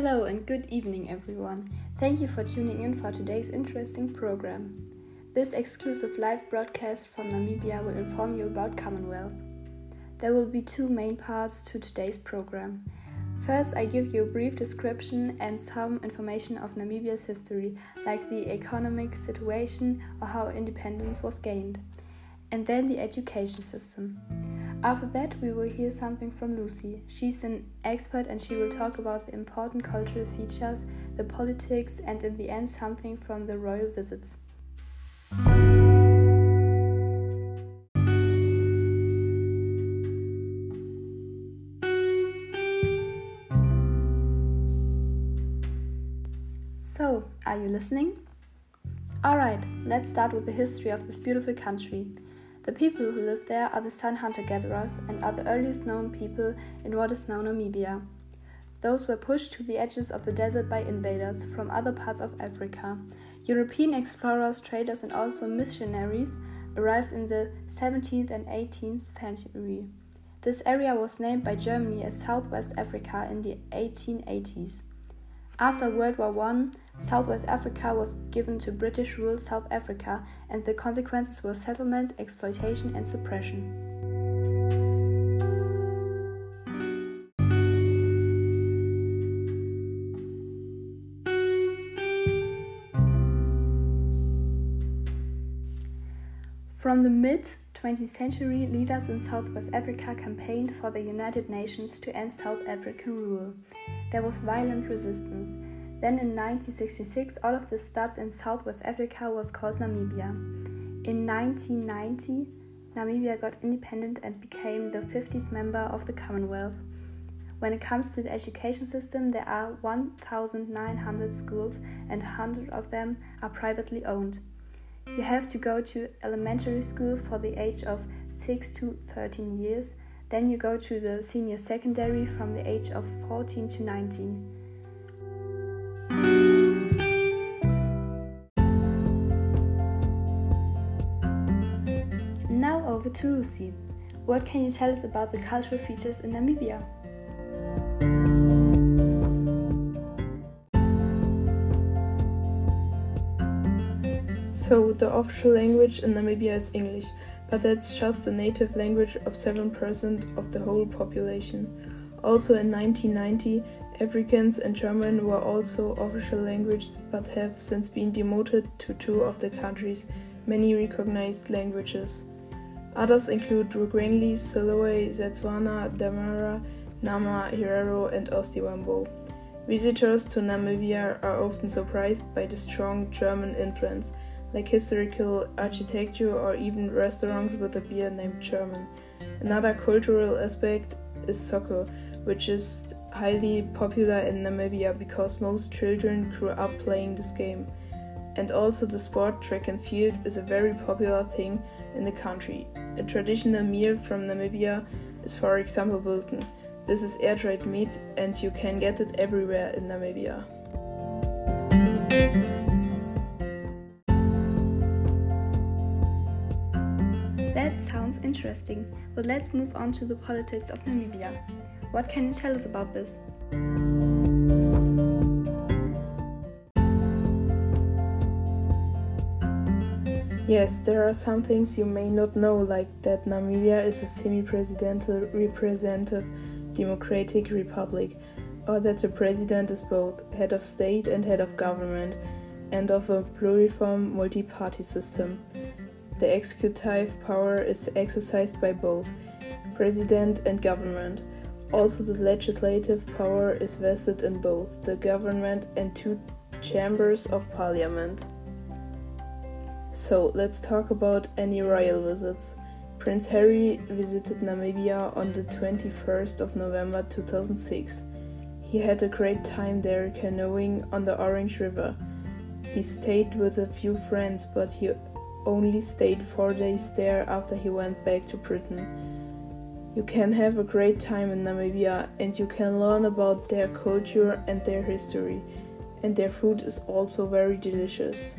Hello and good evening, everyone. Thank you for tuning in for today's interesting program. This exclusive live broadcast from Namibia will inform you about Commonwealth. There will be two main parts to today's program. First, I give you a brief description and some information of Namibia's history, like the economic situation or how independence was gained, and then the education system. After that, we will hear something from Lucy. She's an expert and she will talk about the important cultural features, the politics, and in the end, something from the royal visits. So, are you listening? Alright, let's start with the history of this beautiful country. The people who live there are the San hunter gatherers and are the earliest known people in what is now Namibia. Those were pushed to the edges of the desert by invaders from other parts of Africa. European explorers, traders, and also missionaries arrived in the 17th and 18th century. This area was named by Germany as Southwest Africa in the 1880s. After World War I, Southwest Africa was given to British rule South Africa, and the consequences were settlement, exploitation, and suppression. From the mid 20th century, leaders in Southwest Africa campaigned for the United Nations to end South African rule. There was violent resistance. Then in 1966, all of the stuff in Southwest Africa was called Namibia. In 1990, Namibia got independent and became the 50th member of the Commonwealth. When it comes to the education system, there are 1,900 schools and 100 of them are privately owned. You have to go to elementary school for the age of 6 to 13 years, then you go to the senior secondary from the age of 14 to 19. Over to Lucy. What can you tell us about the cultural features in Namibia? So, the official language in Namibia is English, but that's just the native language of 7% of the whole population. Also, in 1990, Afrikaans and German were also official languages but have since been demoted to two of the country's many recognized languages. Others include Rukwangali, Siloe, Setswana, Damara, Nama, Herero, and Oshiwambo. Visitors to Namibia are often surprised by the strong German influence, like historical architecture or even restaurants with a beer named German. Another cultural aspect is soccer, which is highly popular in Namibia because most children grew up playing this game. And also, the sport track and field is a very popular thing in the country. A traditional meal from Namibia is, for example, biltong. This is air dried meat, and you can get it everywhere in Namibia. That sounds interesting, but let's move on to the politics of Namibia. What can you tell us about this? Yes, there are some things you may not know, like that Namibia is a semi presidential representative democratic republic, or that the president is both head of state and head of government, and of a pluriform multi party system. The executive power is exercised by both president and government. Also, the legislative power is vested in both the government and two chambers of parliament. So, let's talk about any royal visits. Prince Harry visited Namibia on the 21st of November 2006. He had a great time there canoeing on the Orange River. He stayed with a few friends, but he only stayed four days there after he went back to Britain. You can have a great time in Namibia and you can learn about their culture and their history, and their food is also very delicious.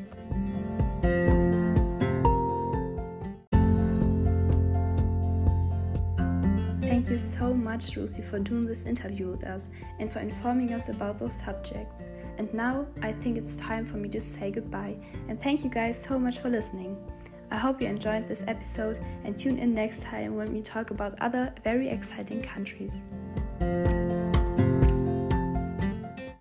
Thank you so much, Lucy, for doing this interview with us and for informing us about those subjects. And now I think it's time for me to say goodbye and thank you guys so much for listening. I hope you enjoyed this episode and tune in next time when we talk about other very exciting countries.